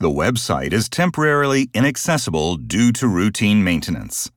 The website is temporarily inaccessible due to routine maintenance.